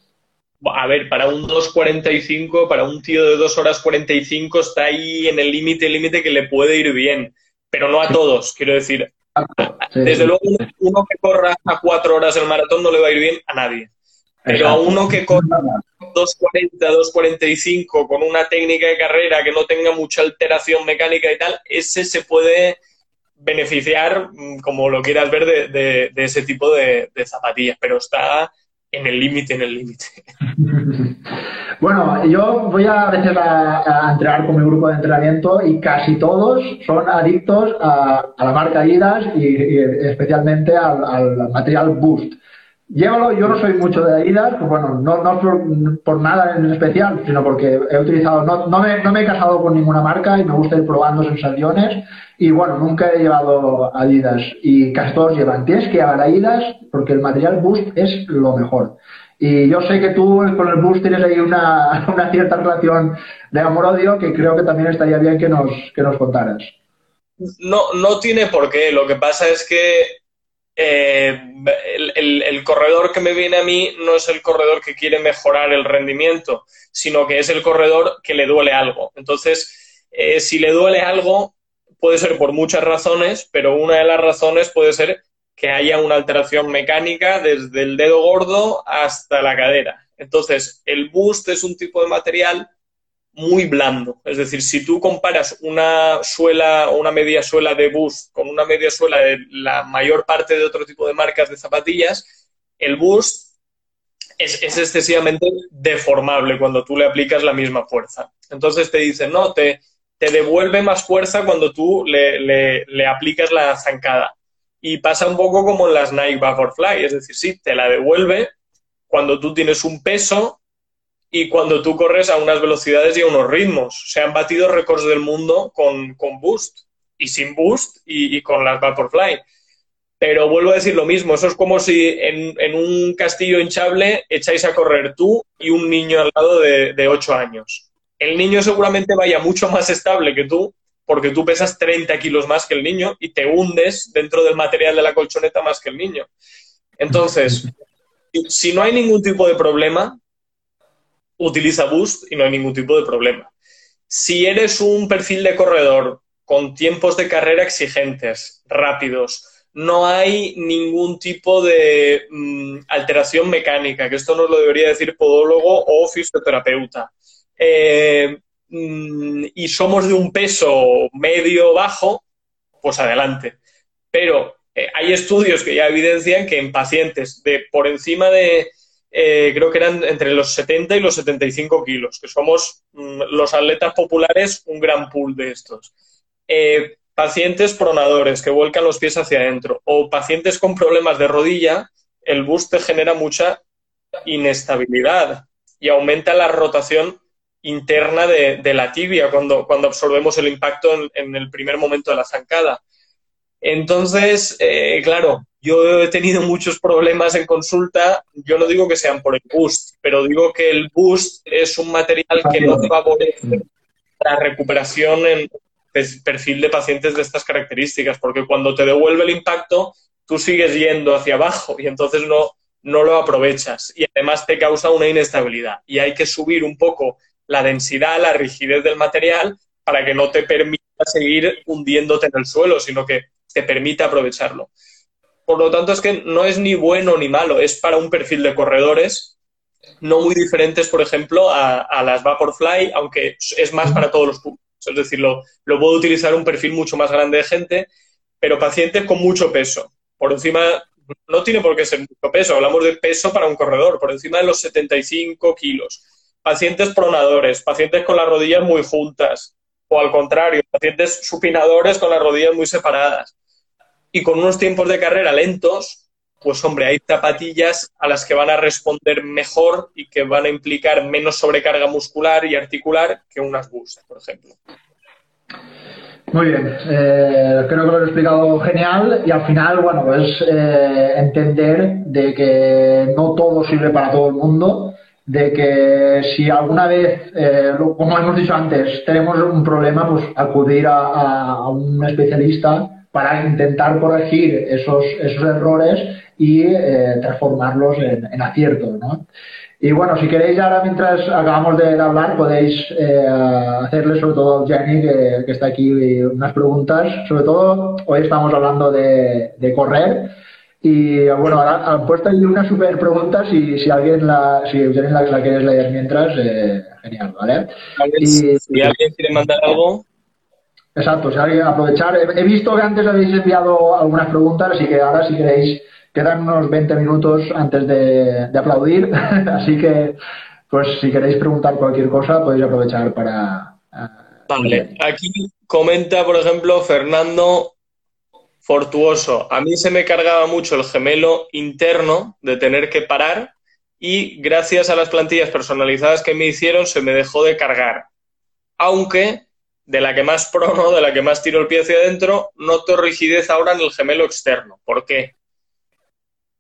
A ver, para un 2.45, para un tío de 2 horas 45 está ahí en el límite, límite que le puede ir bien, pero no a todos, quiero decir. Desde luego, uno que corra a 4 horas el maratón no le va a ir bien a nadie. Pero a uno que corra 2.40, 2.45 con una técnica de carrera que no tenga mucha alteración mecánica y tal, ese se puede beneficiar, mm, como lo quieras ver, de, ese tipo de zapatillas. Pero está en el límite, en el límite. Bueno, yo voy a veces a, entrenar con mi grupo de entrenamiento y casi todos son adictos a, la marca Adidas y, especialmente al, material Boost. Llévalo, yo no soy mucho de Adidas, pues bueno, no, no por, nada en especial, sino porque he utilizado, no, no, me, no me he casado con ninguna marca y me gusta ir probando sensaciones y bueno, nunca he llevado Adidas y casi todos llevan. Tienes que llevar Adidas porque el material Boost es lo mejor. Y yo sé que tú con el Boost tienes ahí una, una cierta relación de amor-odio que creo que también estaría bien que nos, que nos contaras. No, no tiene por qué. Lo que pasa es que eh, el, el, corredor que me viene a mí no es el corredor que quiere mejorar el rendimiento, sino que es el corredor que le duele algo. Entonces, eh, si le duele algo, puede ser por muchas razones, pero una de las razones puede ser que haya una alteración mecánica desde el dedo gordo hasta la cadera. Entonces, el boost es un tipo de material muy blando. Es decir, si tú comparas una suela o una media suela de boost con una media suela de la mayor parte de otro tipo de marcas de zapatillas, el boost es, excesivamente deformable cuando tú le aplicas la misma fuerza. Entonces te dicen, no, te, te devuelve más fuerza cuando tú le, le, aplicas la zancada. Y pasa un poco como en las Nike Vaporfly, es decir, sí, te la devuelve cuando tú tienes un peso y cuando tú corres a unas velocidades y a unos ritmos. Se han batido récords del mundo con, con boost y sin boost y, con las Vaporfly. Pero vuelvo a decir lo mismo, eso es como si en, en, un castillo hinchable echáis a correr tú y un niño al lado de, de 8 años el niño seguramente vaya mucho más estable que tú, porque tú pesas 30 kilos más que el niño y te hundes dentro del material de la colchoneta más que el niño. Entonces, si no hay ningún tipo de problema, utiliza Boost y no hay ningún tipo de problema. Si eres un perfil de corredor con tiempos de carrera exigentes, rápidos, no hay ningún tipo de mm, alteración mecánica, que esto nos lo debería decir podólogo o fisioterapeuta. Eh, mm, y somos de un peso medio bajo, pues adelante. Pero eh, hay estudios que ya evidencian que en pacientes de por encima de, eh, creo que eran entre los 70 y los 75 kilos, que somos mm, los atletas populares un gran pool de estos. Eh, pacientes pronadores que vuelcan los pies hacia adentro o pacientes con problemas de rodilla, el boost te genera mucha inestabilidad y aumenta la rotación interna de, la tibia cuando, cuando absorbemos el impacto en, el primer momento de la zancada. Entonces, eh, claro, yo he tenido muchos problemas en consulta. Yo no digo que sean por el boost, pero digo que el boost es un material que no favorece la recuperación en perfil de pacientes de estas características, porque cuando te devuelve el impacto, tú sigues yendo hacia abajo y entonces no, no lo aprovechas y además te causa una inestabilidad. Y hay que subir un poco la densidad, la rigidez del material para que no te permita seguir hundiéndote en el suelo, sino que te permita aprovecharlo. Por lo tanto, es que no es ni bueno ni malo, es para un perfil de corredores no muy diferentes, por ejemplo, a, las Vaporfly, aunque es más para todos los públicos. Es decir, lo, lo puedo utilizar un perfil mucho más grande de gente, pero pacientes con mucho peso. Por encima, no tiene por qué ser mucho peso, hablamos de peso para un corredor, por encima de los 75 kilos pacientes pronadores, pacientes con las rodillas muy juntas, o al contrario, pacientes supinadores con las rodillas muy separadas. Y con unos tiempos de carrera lentos, pues hombre, hay zapatillas a las que van a responder mejor y que van a implicar menos sobrecarga muscular y articular que unas Boost, por ejemplo. Muy bien, eh, creo que lo he explicado genial y al final, bueno, es eh, entender de que no todo sirve para todo el mundo de que si alguna vez, eh, como hemos dicho antes, tenemos un problema, pues acudir a, un especialista para intentar corregir esos, esos errores y eh, transformarlos en, aciertos, ¿no? Y bueno, si queréis ahora mientras acabamos de hablar podéis eh, hacerle sobre todo a Jenny que, está aquí unas preguntas. Sobre todo hoy estamos hablando de, de correr y bueno, ahora han puesto ahí una super pregunta, si, si alguien la, si la, la quieres leer mientras, eh, genial, ¿vale? si alguien quiere mandar algo. Exacto, si alguien aprovechar. He, visto que antes habéis enviado algunas preguntas, así que ahora si queréis, quedan unos 20 minutos antes de, de aplaudir, así que pues si queréis preguntar cualquier cosa podéis aprovechar para... vale, aquí comenta, por ejemplo, Fernando Fortuoso. A mí se me cargaba mucho el gemelo interno de tener que parar y gracias a las plantillas personalizadas que me hicieron se me dejó de cargar. Aunque de la que más prono, de la que más tiro el pie hacia adentro, noto rigidez ahora en el gemelo externo. ¿Por qué?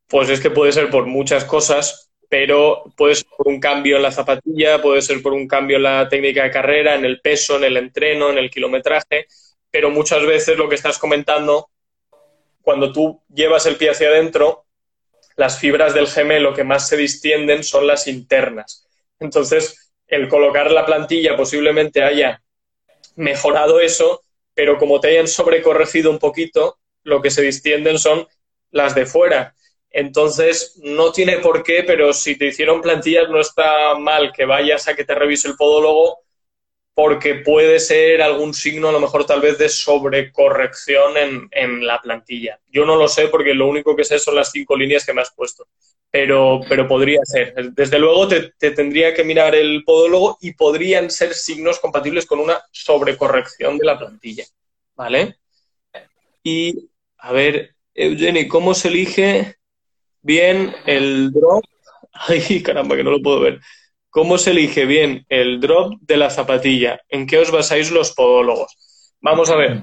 Pues es que puede ser por muchas cosas, pero puede ser por un cambio en la zapatilla, puede ser por un cambio en la técnica de carrera, en el peso, en el entreno, en el kilometraje, pero muchas veces lo que estás comentando cuando tú llevas el pie hacia adentro, las fibras del gemelo que más se distienden son las internas. Entonces, el colocar la plantilla posiblemente haya mejorado eso, pero como te hayan sobrecorregido un poquito, lo que se distienden son las de fuera. Entonces, no tiene por qué, pero si te hicieron plantillas, no está mal que vayas a que te revise el podólogo porque puede ser algún signo, a lo mejor tal vez de sobrecorrección en, en, la plantilla. Yo no lo sé porque lo único que sé son las cinco líneas que me has puesto, pero, pero podría ser. Desde luego te, tendría que mirar el podólogo y podrían ser signos compatibles con una sobrecorrección de la plantilla. ¿Vale? Y, a ver, Eugeni, ¿cómo se elige bien el drop? Ay, caramba, que no lo puedo ver. ¿Cómo se elige bien el drop de la zapatilla? ¿En qué os basáis los podólogos? Vamos a ver.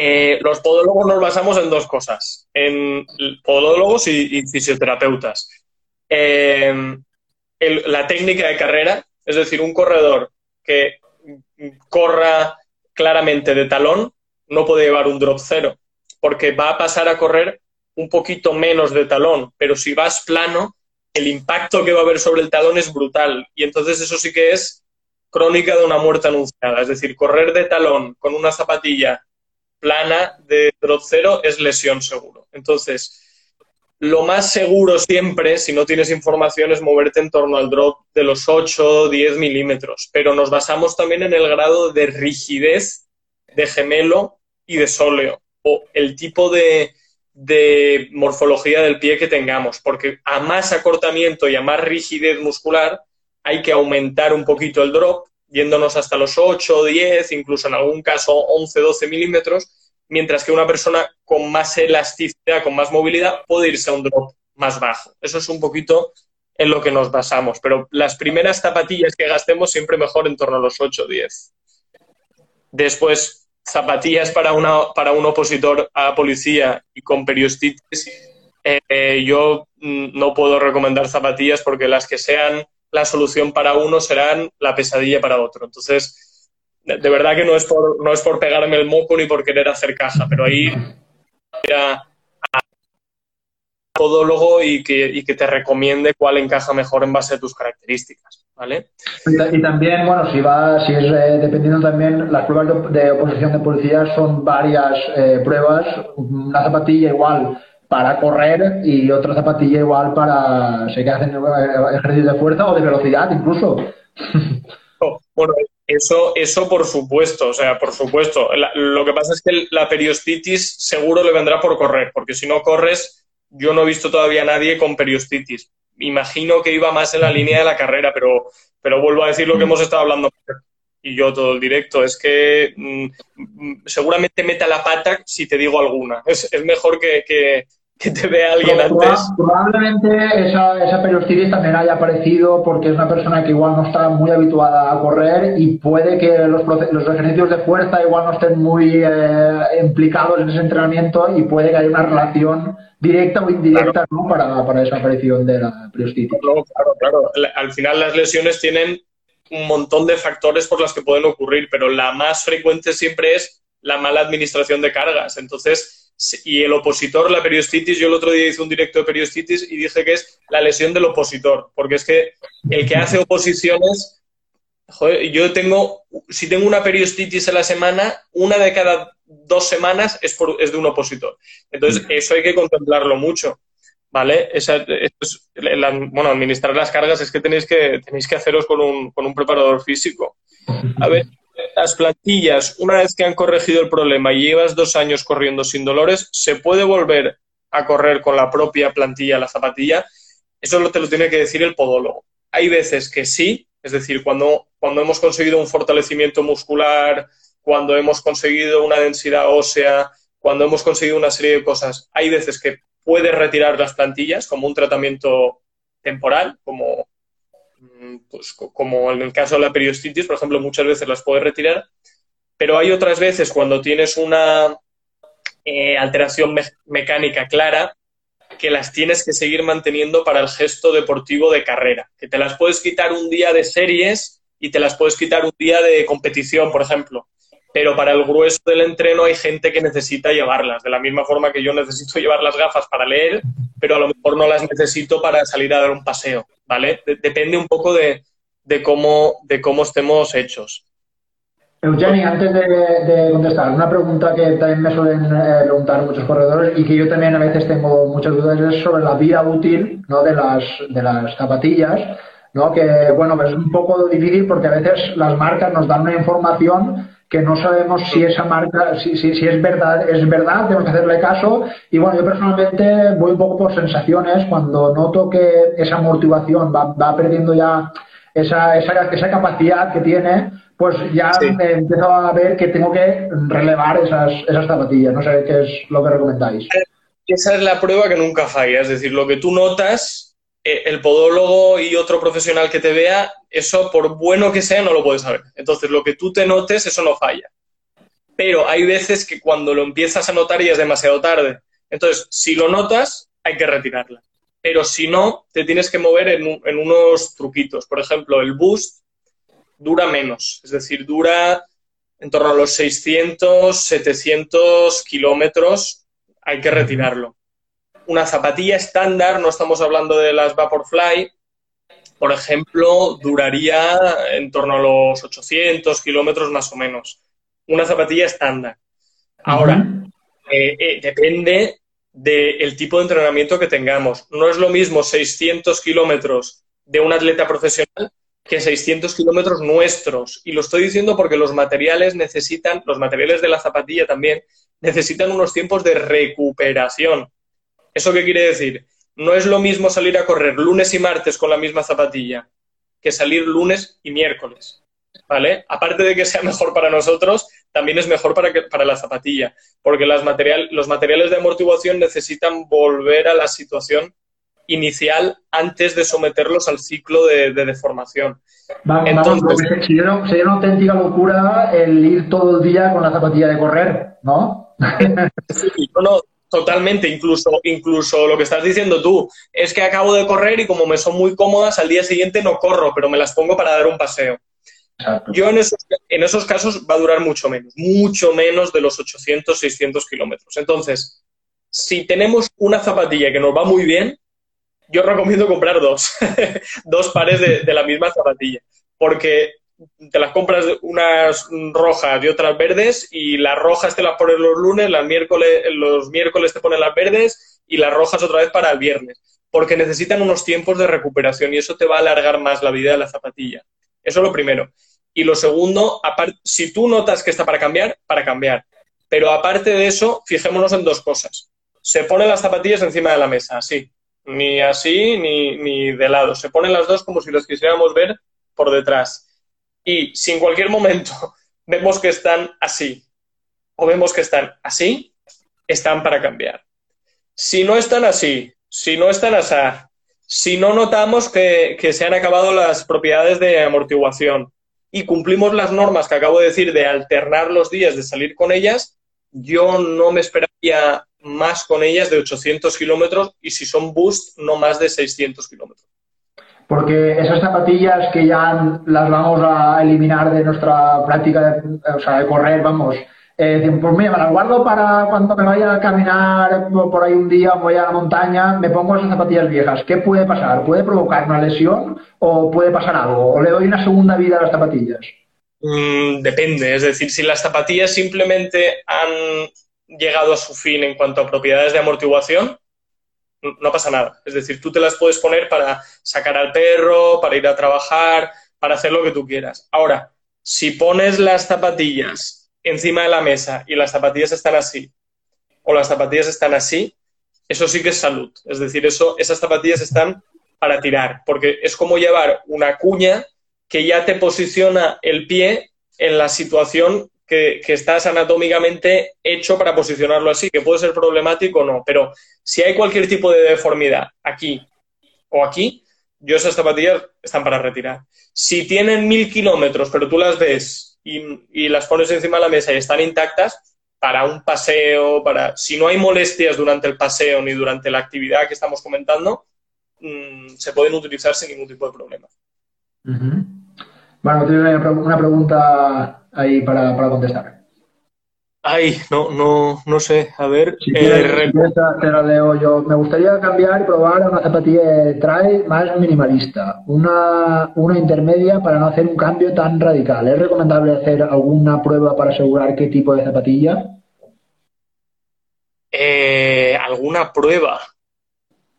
Eh, los podólogos nos basamos en dos cosas, en podólogos y, fisioterapeutas. Eh, la técnica de carrera, es decir, un corredor que corra claramente de talón no puede llevar un drop cero, porque va a pasar a correr un poquito menos de talón, pero si vas plano, el impacto que va a haber sobre el talón es brutal. Y entonces eso sí que es crónica de una muerte anunciada. Es decir, correr de talón con una zapatilla plana de drop cero es lesión seguro. Entonces, lo más seguro siempre, si no tienes información, es moverte en torno al drop de los 8 o 10 milímetros. Pero nos basamos también en el grado de rigidez de gemelo y de sóleo o el tipo de de morfología del pie que tengamos, porque a más acortamiento y a más rigidez muscular hay que aumentar un poquito el drop, yéndonos hasta los 8, 10, incluso en algún caso 11, 12 milímetros, mientras que una persona con más elasticidad, con más movilidad, puede irse a un drop más bajo. Eso es un poquito en lo que nos basamos, pero las primeras zapatillas que gastemos siempre mejor en torno a los 8 o 10. Después, zapatillas para, una, para un opositor a policía y con periostitis, eh, yo mm, no puedo recomendar zapatillas porque las que sean la solución para uno serán la pesadilla para otro. Entonces, de, verdad que no es, por, no es por pegarme el moco ni por querer hacer caja, pero ahí era podólogo y que, y que te recomiende cuál encaja mejor en base a tus características. ¿Vale? Y, también, bueno, si va, si es eh, dependiendo también, las pruebas de, oposición de policía son varias eh, pruebas, una zapatilla igual para correr y otra zapatilla igual para, sé que hacen ejercicios de fuerza o de velocidad incluso. Oh, bueno, eso, eso por supuesto, o sea, por supuesto. lo que pasa es que la periostitis seguro le vendrá por correr, porque si no corres, yo no he visto todavía a nadie con periostitis. Imagino que iba más en la línea de la carrera, pero, pero vuelvo a decir lo que hemos estado hablando y yo todo el directo, es que mm, seguramente meta la pata si te digo alguna. Es, es mejor que, que, que te vea alguien antes. Probablemente esa, esa periostitis también haya aparecido porque es una persona que igual no está muy habituada a correr y puede que los, los ejercicios de fuerza igual no estén muy eh, implicados en ese entrenamiento y puede que haya una relación directa o indirecta ¿no? para, para, esa aparición de la periostitis. claro, claro. Al final las lesiones tienen un montón de factores por los que pueden ocurrir, pero la más frecuente siempre es la mala administración de cargas. Entonces, y el opositor, la periostitis, yo el otro día hice un directo de periostitis y dije que es la lesión del opositor, porque es que el que hace oposiciones, joder, yo tengo, si tengo una periostitis a la semana, una de cada dos semanas es, por, es de un opositor. Entonces, eso hay que contemplarlo mucho. ¿Vale? Esa, es, bueno, administrar las cargas es que tenéis que, tenéis que haceros con un, con un preparador físico. A ver, las plantillas, una vez que han corregido el problema y llevas dos años corriendo sin dolores, ¿se puede volver a correr con la propia plantilla, la zapatilla? Eso te lo tiene que decir el podólogo. Hay veces que sí, es decir, cuando, cuando hemos conseguido un fortalecimiento muscular, cuando hemos conseguido una densidad ósea, cuando hemos conseguido una serie de cosas, hay veces que puedes retirar las plantillas como un tratamiento temporal, como Mm, pues como en el caso de la periostitis, por ejemplo, muchas veces las puedes retirar, pero hay otras veces cuando tienes una eh, alteración mecánica clara que las tienes que seguir manteniendo para el gesto deportivo de carrera, que te las puedes quitar un día de series y te las puedes quitar un día de competición, por ejemplo. Pero para el grueso del entreno hay gente que necesita llevarlas, de la misma forma que yo necesito llevar las gafas para leer, pero a lo mejor no las necesito para salir a dar un paseo. ¿vale? depende un poco de, cómo, de cómo estemos hechos. Eugeni, antes de, contestar, una pregunta que también me suelen eh, preguntar muchos corredores y que yo también a veces tengo muchas dudas es sobre la vida útil ¿no? de, las, de las zapatillas, ¿no? que bueno, es un poco difícil porque a veces las marcas nos dan una información que no sabemos si esa marca, si, si, si, es verdad, es verdad, tenemos que hacerle caso. Y bueno, yo personalmente voy un poco por sensaciones, cuando noto que esa motivación va, va perdiendo ya esa, esa, esa, capacidad que tiene, pues ya empiezo a ver que tengo que relevar esas, esas zapatillas. No sé qué es lo que recomendáis. Esa es la prueba que nunca falla, es decir, lo que tú notas el podólogo y otro profesional que te vea, eso por bueno que sea no lo puedes saber. Entonces, lo que tú te notes, eso no falla. Pero hay veces que cuando lo empiezas a notar ya es demasiado tarde. Entonces, si lo notas, hay que retirarla. Pero si no, te tienes que mover en, en unos truquitos. Por ejemplo, el boost dura menos, es decir, dura en torno a los 600, 700 kilómetros, hay que retirarlo una zapatilla estándar, no estamos hablando de las Vaporfly, por ejemplo, duraría en torno a los 800 kilómetros más o menos. Una zapatilla estándar. Ahora, eh, eh, depende del tipo de entrenamiento que tengamos. No es lo mismo 600 kilómetros de un atleta profesional que 600 kilómetros nuestros. Y lo estoy diciendo porque los materiales necesitan, los materiales de la zapatilla también, necesitan unos tiempos de recuperación. ¿Eso qué quiere decir? No es lo mismo salir a correr lunes y martes con la misma zapatilla que salir lunes y miércoles. ¿Vale? Aparte de que sea mejor para nosotros, también es mejor para, que, para la zapatilla, porque las material, los materiales de amortiguación necesitan volver a la situación inicial antes de someterlos al ciclo de, deformación. Entonces, sería, una auténtica locura el ir todo el día con la zapatilla de correr, ¿no? sí, no, totalmente. Incluso, incluso lo que estás diciendo tú es que acabo de correr y como me son muy cómodas, al día siguiente no corro, pero me las pongo para dar un paseo. Yo en esos, en esos casos va a durar mucho menos, mucho menos de los 800, 600 kilómetros. Entonces, si tenemos una zapatilla que nos va muy bien, yo recomiendo comprar dos, dos pares de, la misma zapatilla, porque te las compras unas rojas y otras verdes y las rojas te las pones los lunes, las miércoles, los miércoles te pones las verdes y las rojas otra vez para el viernes, porque necesitan unos tiempos de recuperación y eso te va a alargar más la vida de la zapatilla. Eso es lo primero. Y lo segundo, si tú notas que está para cambiar, para cambiar. Pero aparte de eso, fijémonos en dos cosas. Se ponen las zapatillas encima de la mesa, así ni así ni, ni de lado. Se ponen las dos como si las quisiéramos ver por detrás. Y si en cualquier momento vemos que están así o vemos que están así, están para cambiar. Si no están así, si no están así, si no notamos que, que, se han acabado las propiedades de amortiguación y cumplimos las normas que acabo de decir de alternar los días de salir con ellas, yo no me esperaría más con ellas de 800 kilómetros y si son boost, no más de 600 kilómetros. Porque esas zapatillas que ya las vamos a eliminar de nuestra práctica de, o sea, de correr, vamos, eh, pues mira, me las guardo para cuando me vaya a caminar por ahí un día voy a la montaña, me pongo esas zapatillas viejas. ¿Qué puede pasar? ¿Puede provocar una lesión o puede pasar algo? ¿O le doy una segunda vida a las zapatillas? Mm, depende, es decir, si las zapatillas simplemente han llegado a su fin en cuanto a propiedades de amortiguación, no pasa nada. Es decir, tú te las puedes poner para sacar al perro, para ir a trabajar, para hacer lo que tú quieras. Ahora, si pones las zapatillas encima de la mesa y las zapatillas están así, o las zapatillas están así, eso sí que es salud. Es decir, eso, esas zapatillas están para tirar, porque es como llevar una cuña que ya te posiciona el pie en la situación que, estás anatómicamente hecho para posicionarlo así, que puede ser problemático o no, pero si hay cualquier tipo de deformidad aquí o aquí, yo esas zapatillas están para retirar. Si tienen mil kilómetros, pero tú las ves y, las pones encima de la mesa y están intactas, para un paseo, para si no hay molestias durante el paseo ni durante la actividad que estamos comentando, mm, se pueden utilizar sin ningún tipo de problema. Bueno, tengo una pregunta ahí para, contestar. Ay, no, no, no sé. A ver. Eh, te la leo yo. Me gustaría cambiar y probar una zapatilla de trail más minimalista, una, una intermedia para no hacer un cambio tan radical. ¿Es recomendable hacer alguna prueba para asegurar qué tipo de zapatilla? Eh, ¿Alguna prueba?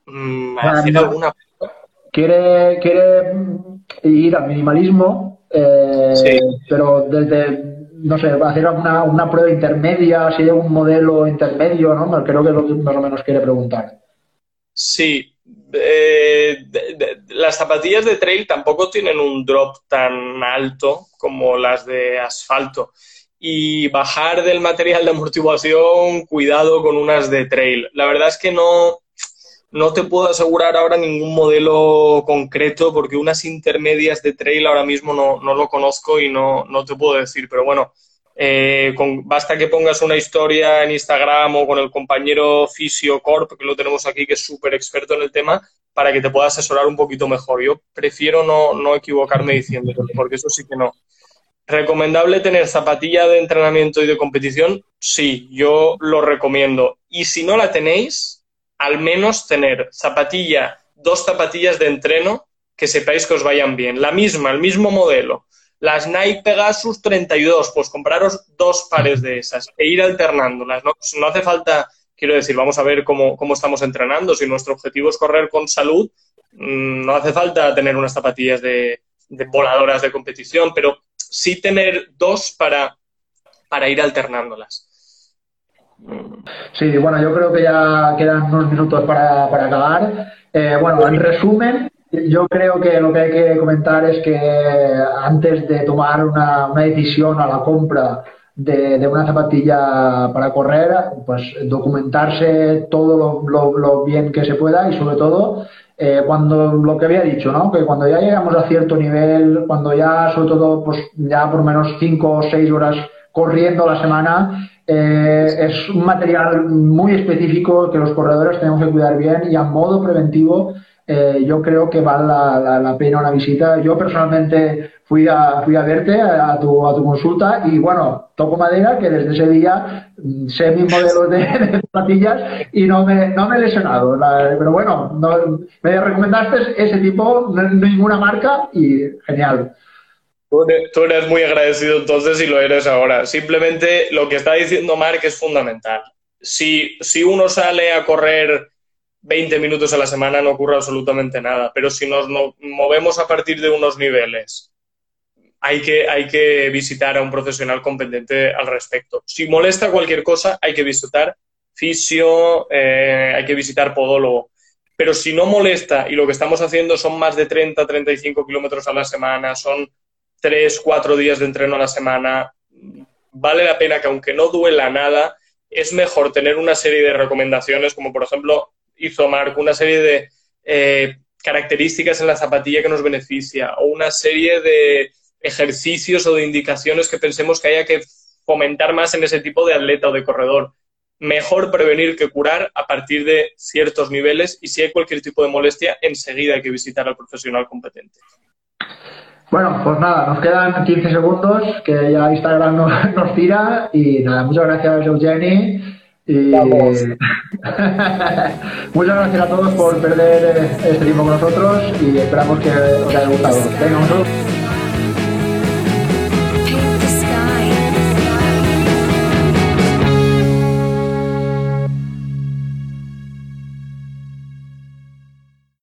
Mm, alguna Quiere, quiere ir al minimalismo eh, pero desde, no sé, hacer una, una prueba intermedia, si hay un modelo intermedio, ¿no? Creo que es lo que más o menos quiere preguntar. Sí. Eh, las zapatillas de trail tampoco tienen un drop tan alto como las de asfalto. Y bajar del material de amortiguación, cuidado con unas de trail. La verdad es que no, no te puedo asegurar ahora ningún modelo concreto porque unas intermedias de trail ahora mismo no, no lo conozco y no, no, te puedo decir, pero bueno, eh, basta que pongas una historia en Instagram o con el compañero Fisio Corp, que lo tenemos aquí, que es súper experto en el tema, para que te pueda asesorar un poquito mejor. Yo prefiero no, no equivocarme diciendo, porque eso sí que no. ¿Recomendable tener zapatilla de entrenamiento y de competición? Sí, yo lo recomiendo. Y si no la tenéis, al menos tener zapatilla, dos zapatillas de entreno que sepáis que os vayan bien. La misma, el mismo modelo. Las Nike Pegasus 32, pues compraros dos pares de esas e ir alternándolas. No, hace falta, quiero decir, vamos a ver cómo, estamos entrenando. Si nuestro objetivo es correr con salud, mm, no hace falta tener unas zapatillas de, voladoras de competición, pero sí tener dos para, para ir alternándolas. Sí, bueno, yo creo que ya quedan unos minutos para, acabar. Eh, bueno, en resumen, yo creo que lo que hay que comentar es que antes de tomar una, una decisión a la compra de, una zapatilla para correr, pues documentarse todo lo, bien que se pueda y sobre todo eh, cuando lo que había dicho, ¿no? Que cuando ya llegamos a cierto nivel, cuando ya sobre todo pues ya por menos 5 o 6 horas corriendo la semana, eh, es un material muy específico que los corredores tenemos que cuidar bien y a modo preventivo eh, yo creo que vale la, pena una visita. Yo personalmente fui a, verte a, tu, a tu consulta y bueno, toco madera que desde ese día mm, sé mis modelos de, zapatillas y no me, no me he lesionado. pero bueno, me recomendaste ese tipo, ninguna marca y genial. Tú eres muy agradecido entonces y lo eres ahora. Simplemente lo que está diciendo Mark es fundamental. Si, si uno sale a correr 20 minutos a la semana no ocurre absolutamente nada, pero si nos movemos a partir de unos niveles, hay que, hay que visitar a un profesional competente al respecto. Si molesta cualquier cosa, hay que visitar fisio, eh, hay que visitar podólogo. Pero si no molesta y lo que estamos haciendo son más de 30, 35 kilómetros a la semana, son 3, 4 días de entreno a la semana, vale la pena que aunque no duela nada, es mejor tener una serie de recomendaciones, como por ejemplo hizo Marco, una serie de eh, características en la zapatilla que nos beneficia o una serie de ejercicios o de indicaciones que pensemos que haya que fomentar más en ese tipo de atleta o de corredor. Mejor prevenir que curar a partir de ciertos niveles y si hay cualquier tipo de molestia, enseguida hay que visitar al profesional competente. Bueno, pues nada, nos quedan 15 segundos, que ya Instagram nos, nos tira y nada, muchas gracias Eugeni y muchas gracias a todos por perder este tiempo con nosotros y esperamos que os haya gustado. Venga, un